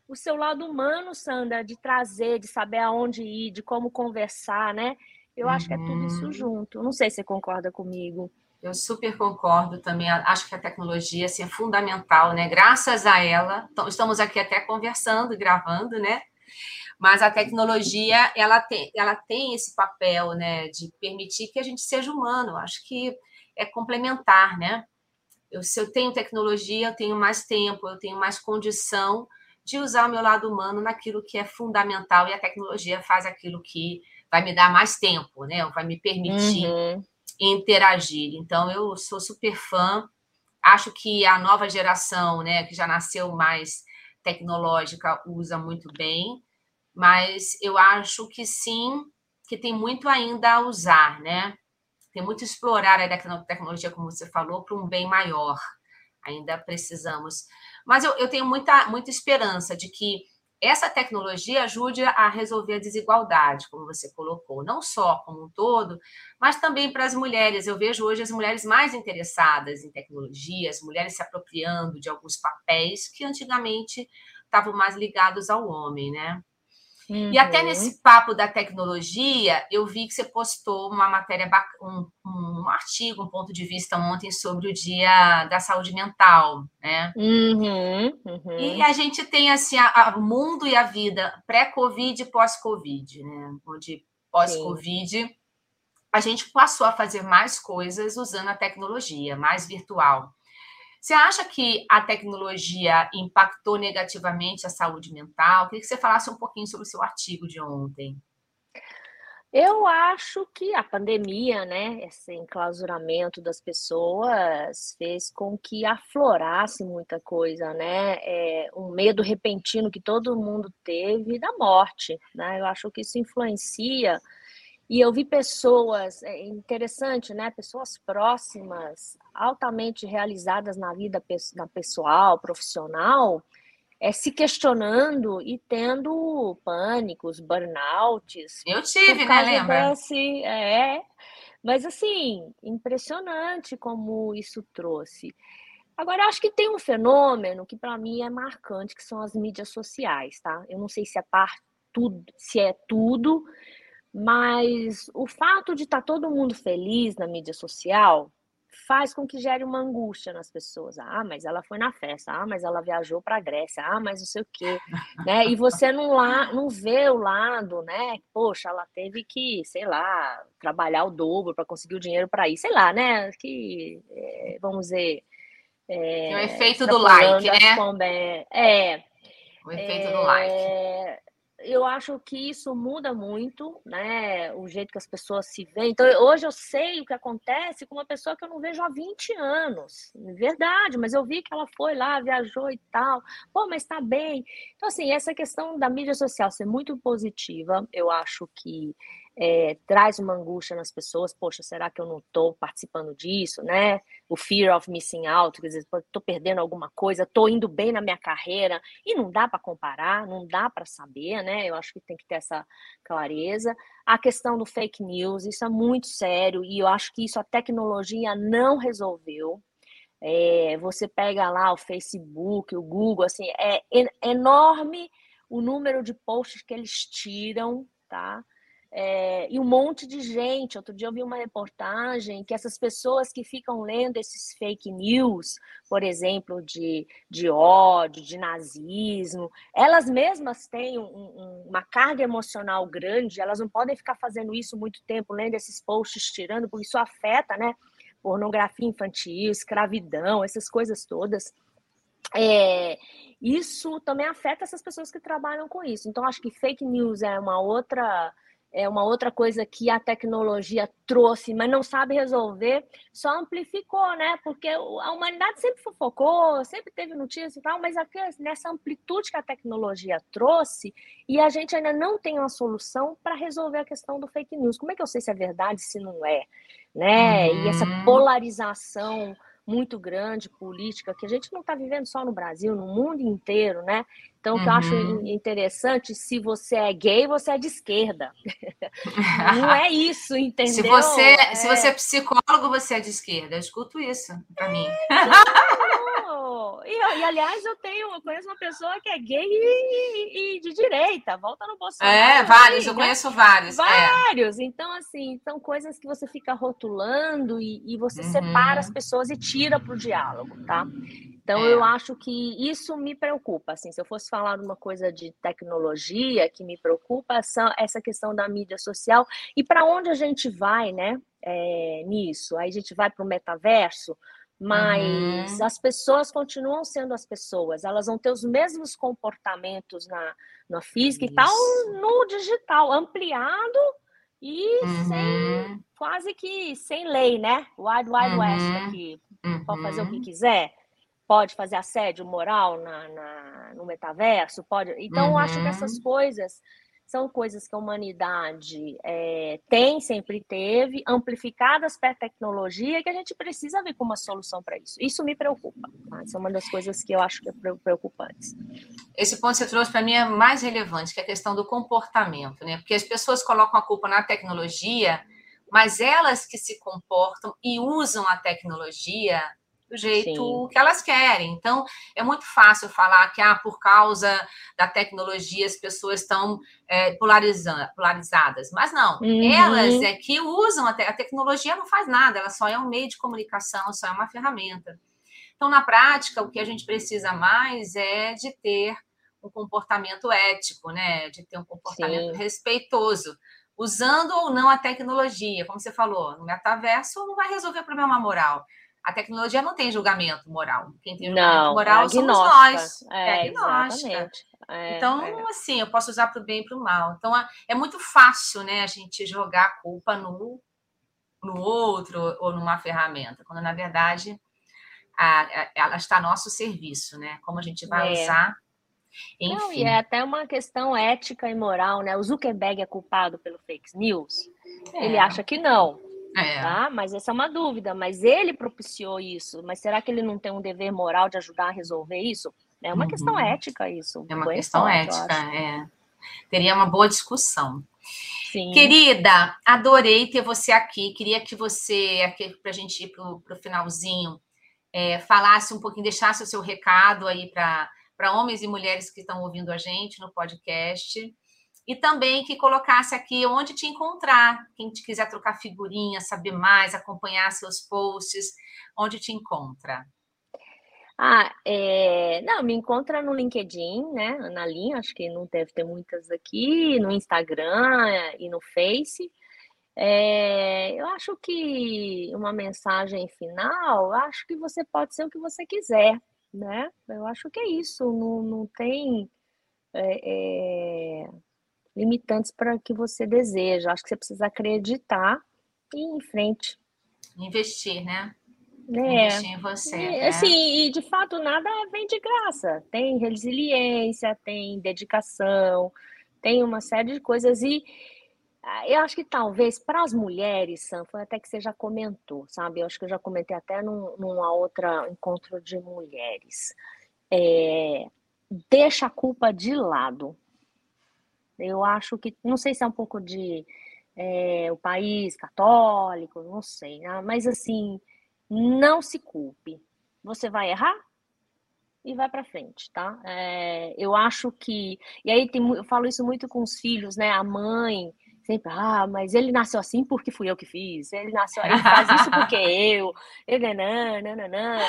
o seu lado humano, Sandra, de trazer, de saber aonde ir, de como conversar, né? Eu acho que é tudo isso uhum. junto. Não sei se você concorda comigo. Eu super concordo também. Acho que a tecnologia assim, é fundamental, né? Graças a ela, estamos aqui até conversando, gravando, né? Mas a tecnologia, ela tem, ela tem esse papel, né, de permitir que a gente seja humano. Acho que é complementar, né? Eu, se eu tenho tecnologia, eu tenho mais tempo, eu tenho mais condição de usar o meu lado humano naquilo que é fundamental e a tecnologia faz aquilo que vai me dar mais tempo, né? Vai me permitir uhum. interagir. Então, eu sou super fã. Acho que a nova geração, né, que já nasceu mais tecnológica, usa muito bem mas eu acho que sim, que tem muito ainda a usar, né? Tem muito a explorar a tecnologia, como você falou, para um bem maior. Ainda precisamos. Mas eu, eu tenho muita, muita esperança de que essa tecnologia ajude a resolver a desigualdade, como você colocou, não só como um todo, mas também para as mulheres. Eu vejo hoje as mulheres mais interessadas em tecnologia, as mulheres se apropriando de alguns papéis que antigamente estavam mais ligados ao homem, né? Uhum. E até uhum. nesse papo da tecnologia, eu vi que você postou uma matéria, um, um artigo, um ponto de vista ontem sobre o Dia da Saúde Mental, né? Uhum, uhum. E a gente tem assim o mundo e a vida pré-Covid e pós-Covid, né? Onde pós-Covid a gente passou a fazer mais coisas usando a tecnologia, mais virtual. Você acha que a tecnologia impactou negativamente a saúde mental? Queria que você falasse um pouquinho sobre o seu artigo de ontem. Eu acho que a pandemia, né, esse enclausuramento das pessoas fez com que aflorasse muita coisa, né? É, um medo repentino que todo mundo teve da morte, né? Eu acho que isso influencia E eu vi pessoas, é interessante, né? Pessoas próximas, altamente realizadas na vida na pessoal, profissional, é, se questionando e tendo pânicos, burnouts. Eu tive, né? Lembra? Desse, é, mas assim, impressionante como isso trouxe. Agora, acho que tem um fenômeno que para mim é marcante, que são as mídias sociais, tá? Eu não sei se é parte tudo, se é tudo, mas o fato de estar tá todo mundo feliz na mídia social faz com que gere uma angústia nas pessoas. Ah, mas ela foi na festa. Ah, mas ela viajou para a Grécia. Ah, mas não sei o quê, né? E você não lá não vê o lado, né? Poxa, ela teve que, sei lá, trabalhar o dobro para conseguir o dinheiro para ir, sei lá, né? Que é, vamos dizer, é, o efeito do like, né? É. O efeito é, do like eu acho que isso muda muito, né? O jeito que as pessoas se veem. Então, hoje eu sei o que acontece com uma pessoa que eu não vejo há 20 anos. Verdade, mas eu vi que ela foi lá, viajou e tal. Pô, mas tá bem. Então, assim, essa questão da mídia social ser muito positiva, eu acho que é, traz uma angústia nas pessoas, poxa, será que eu não estou participando disso, né? O fear of missing out, quer dizer, estou perdendo alguma coisa, estou indo bem na minha carreira, e não dá para comparar, não dá para saber, né? Eu acho que tem que ter essa clareza. A questão do fake news, isso é muito sério, e eu acho que isso a tecnologia não resolveu. É, você pega lá o Facebook, o Google, assim, é enorme o número de posts que eles tiram, tá? É, e um monte de gente. Outro dia eu vi uma reportagem que essas pessoas que ficam lendo esses fake news, por exemplo, de, de ódio, de nazismo, elas mesmas têm um, um, uma carga emocional grande, elas não podem ficar fazendo isso muito tempo, lendo esses posts, tirando, porque isso afeta, né? Pornografia infantil, escravidão, essas coisas todas. É, isso também afeta essas pessoas que trabalham com isso. Então, acho que fake news é uma outra é uma outra coisa que a tecnologia trouxe, mas não sabe resolver, só amplificou, né? Porque a humanidade sempre fofocou, sempre teve notícias e tal, mas aqui, nessa amplitude que a tecnologia trouxe, e a gente ainda não tem uma solução para resolver a questão do fake news. Como é que eu sei se é verdade, se não é? Né? E essa uhum. polarização muito grande política que a gente não está vivendo só no Brasil, no mundo inteiro, né? Então, o que eu acho uhum. interessante, se você é gay, você é de esquerda. não é isso, entendeu? Se você é, se você é psicólogo, você é de esquerda. Eu escuto isso para mim. E, e, aliás, eu tenho, eu conheço uma pessoa que é gay e, e de direita, volta no Bolsonaro. É, vários, eu né? conheço vários. É. Vários. É. Então, assim, são coisas que você fica rotulando e, e você uhum. separa as pessoas e tira para o diálogo, tá? Então, é. eu acho que isso me preocupa. Assim, se eu fosse falar uma coisa de tecnologia que me preocupa, são essa questão da mídia social e para onde a gente vai, né? É, nisso. Aí a gente vai para o metaverso mas uhum. as pessoas continuam sendo as pessoas, elas vão ter os mesmos comportamentos na, na física Isso. e tal no digital, ampliado e uhum. sem quase que sem lei, né? Wild Wild uhum. West aqui. Pode fazer o que uhum. quiser, pode fazer assédio moral na, na no metaverso, pode. Então, eu acho que essas uhum. coisas são coisas que a humanidade é, tem, sempre teve, amplificadas pela tecnologia, que a gente precisa ver como uma solução para isso. Isso me preocupa. Tá? Isso é uma das coisas que eu acho que é preocupante. Esse ponto que você trouxe para mim é mais relevante, que é a questão do comportamento, né? Porque as pessoas colocam a culpa na tecnologia, mas elas que se comportam e usam a tecnologia do jeito Sim. que elas querem. Então, é muito fácil falar que, ah, por causa da tecnologia, as pessoas estão é, polarizadas. Mas não, uhum. elas é que usam a, te a tecnologia, não faz nada, ela só é um meio de comunicação, só é uma ferramenta. Então, na prática, o que a gente precisa mais é de ter um comportamento ético, né? De ter um comportamento Sim. respeitoso usando ou não a tecnologia, como você falou, no metaverso não vai resolver o problema moral, a tecnologia não tem julgamento moral. Quem tem julgamento não, moral é somos nós. É, é agnóstica. É, então, é. assim, eu posso usar para o bem e para o mal. Então, é muito fácil, né, a gente jogar a culpa no, no outro ou numa ferramenta, quando na verdade a, a, ela está a nosso serviço, né? Como a gente vai é. usar. Enfim. Não, e é até uma questão ética e moral, né? O Zuckerberg é culpado pelo fake news. É. Ele acha que não. É. Tá? Mas essa é uma dúvida. Mas ele propiciou isso. Mas será que ele não tem um dever moral de ajudar a resolver isso? É uma uhum. questão ética isso. É uma questão ética, é. Teria uma boa discussão. Sim. Querida, adorei ter você aqui. Queria que você, aqui para a gente ir para o finalzinho, é, falasse um pouquinho, deixasse o seu recado aí para homens e mulheres que estão ouvindo a gente no podcast. E também que colocasse aqui onde te encontrar. Quem te quiser trocar figurinha, saber mais, acompanhar seus posts, onde te encontra. Ah, é... não, me encontra no LinkedIn, né? Na linha, acho que não deve ter muitas aqui, no Instagram e no Face. É... eu acho que uma mensagem final, acho que você pode ser o que você quiser, né? Eu acho que é isso, não, não tem é, é limitantes para o que você deseja. Acho que você precisa acreditar e ir em frente. Investir, né? É, em você. É, assim, e de fato nada vem de graça. Tem resiliência, tem dedicação, tem uma série de coisas. E ah, eu acho que talvez para as mulheres, Sam, foi até que você já comentou, sabe? Eu acho que eu já comentei até num, numa outra encontro de mulheres. É, deixa a culpa de lado. Eu acho que, não sei se é um pouco de é, o país católico, não sei, né? mas assim, não se culpe. Você vai errar e vai para frente, tá? É, eu acho que e aí tem, eu falo isso muito com os filhos, né? A mãe sempre, ah, mas ele nasceu assim porque fui eu que fiz. Ele nasceu, ele faz isso porque eu. Ele não, não, não, não.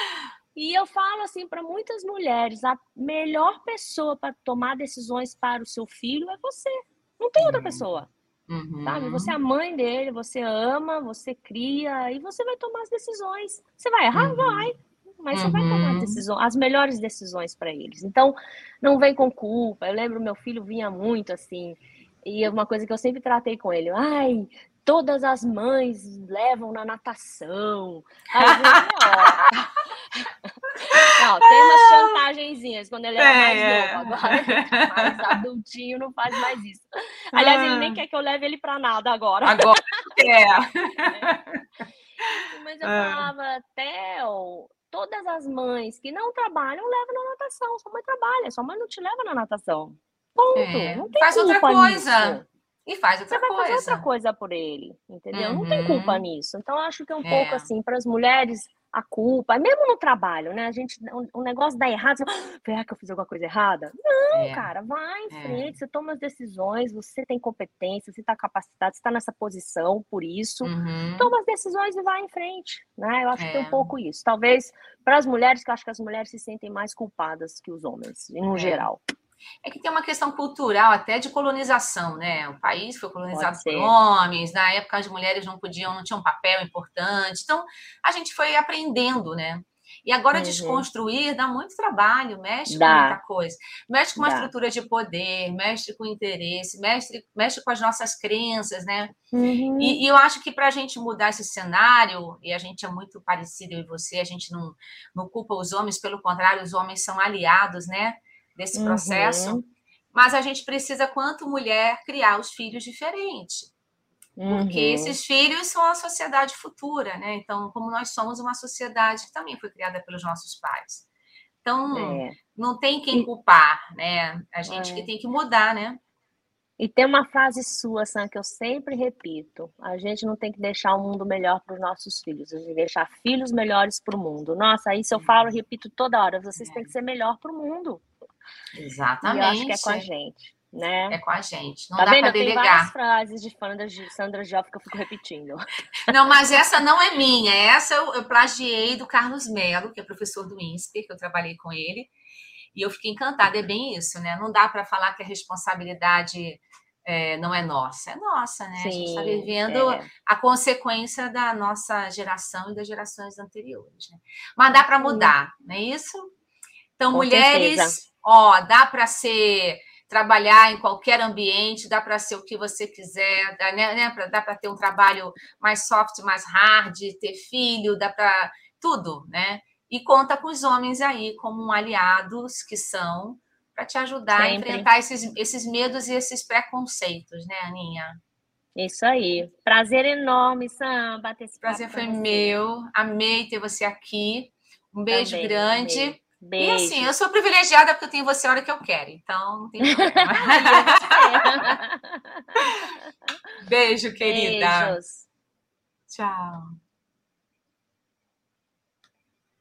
E eu falo assim para muitas mulheres, a melhor pessoa para tomar decisões para o seu filho é você. Não tem outra uhum. pessoa. Uhum. Sabe? Você é a mãe dele, você ama, você cria e você vai tomar as decisões. Você vai errar? Uhum. Vai. Mas você vai tomar as, uhum. decisões, as melhores decisões para eles. Então, não vem com culpa. Eu lembro, meu filho vinha muito assim. E uma coisa que eu sempre tratei com ele, ai, todas as mães levam na natação. Aí eu Não, tem umas chantagenzinhas quando ele era é, mais é. novo. Agora ele tá mais adultinho, não faz mais isso. Aliás, ele nem ah. quer que eu leve ele para nada agora. Agora quer. Mas eu ah. falava, Theo, todas as mães que não trabalham levam na natação. Sua mãe trabalha, sua mãe não te leva na natação. Ponto. É. Não tem Faz outra coisa. Nisso. E faz outra Você coisa. vai fazer outra coisa por ele, entendeu? Uhum. Não tem culpa uhum. nisso. Então, acho que é um é. pouco assim, para as mulheres, a culpa, mesmo no trabalho, né? A gente, o, um negócio dá errado, você, ah, será que eu fiz alguma coisa errada? Não, é. cara, vai em é. frente, você toma as decisões, você tem competência, você está capacitado, você está nessa posição por isso, uhum. toma as decisões e vai em frente, né? Eu acho que tem um é. pouco isso. Talvez para as mulheres, que eu acho que as mulheres se sentem mais culpadas que os homens, em é. geral. É que tem uma questão cultural até de colonização, né? O país foi colonizado por homens, na época as mulheres não podiam, não tinham um papel importante. Então, a gente foi aprendendo, né? E agora uhum. desconstruir dá muito trabalho, mexe dá. com muita coisa. Mexe com uma dá. estrutura de poder, mexe com interesse, mexe, mexe com as nossas crenças, né? Uhum. E, e, eu acho que para a gente mudar esse cenário, e a gente é muito parecido, eu e você, a gente não, não culpa os homens, pelo contrário, os homens são aliados, né? Desse processo, uhum. mas a gente precisa, quanto mulher, criar os filhos diferentes. Porque uhum. esses filhos são a sociedade futura, né? Então, como nós somos uma sociedade que também foi criada pelos nossos pais. Então, é. não tem quem culpar, né? A gente é. que tem que mudar, né? E tem uma frase sua, Sam, que eu sempre repito: a gente não tem que deixar o mundo melhor para os nossos filhos, a gente tem que deixar filhos melhores para o mundo. Nossa, isso eu falo, repito toda hora: vocês é. têm que ser melhor para o mundo. Exatamente. E eu acho que é com a gente. Né? É com a gente. Não tá dá para delegar. Tem várias frases de Sandra, Sandra Joff que eu fico repetindo. Não, mas essa não é minha. Essa eu, eu plagiei do Carlos Melo, que é professor do INSPER, que eu trabalhei com ele. E eu fiquei encantada. É bem isso, né? Não dá para falar que a responsabilidade é, não é nossa. É nossa, né? Sim, a gente está vivendo é. a consequência da nossa geração e das gerações anteriores. Né? Mas dá para mudar, não é isso? Então, com mulheres, certeza. ó, dá para ser trabalhar em qualquer ambiente, dá para ser o que você quiser, dá, né, né dá para ter um trabalho mais soft, mais hard, ter filho, dá para tudo, né? E conta com os homens aí como aliados que são para te ajudar Sempre. a enfrentar esses, esses medos e esses preconceitos, né, Aninha? Isso aí. Prazer enorme, Sam, bater esse Prazer foi meu. Amei ter você aqui. Um beijo Também, grande. Amei. Beijo. E assim, eu sou privilegiada porque eu tenho você a hora que eu quero, então não tem problema. Beijo, querida. Beijos. Tchau.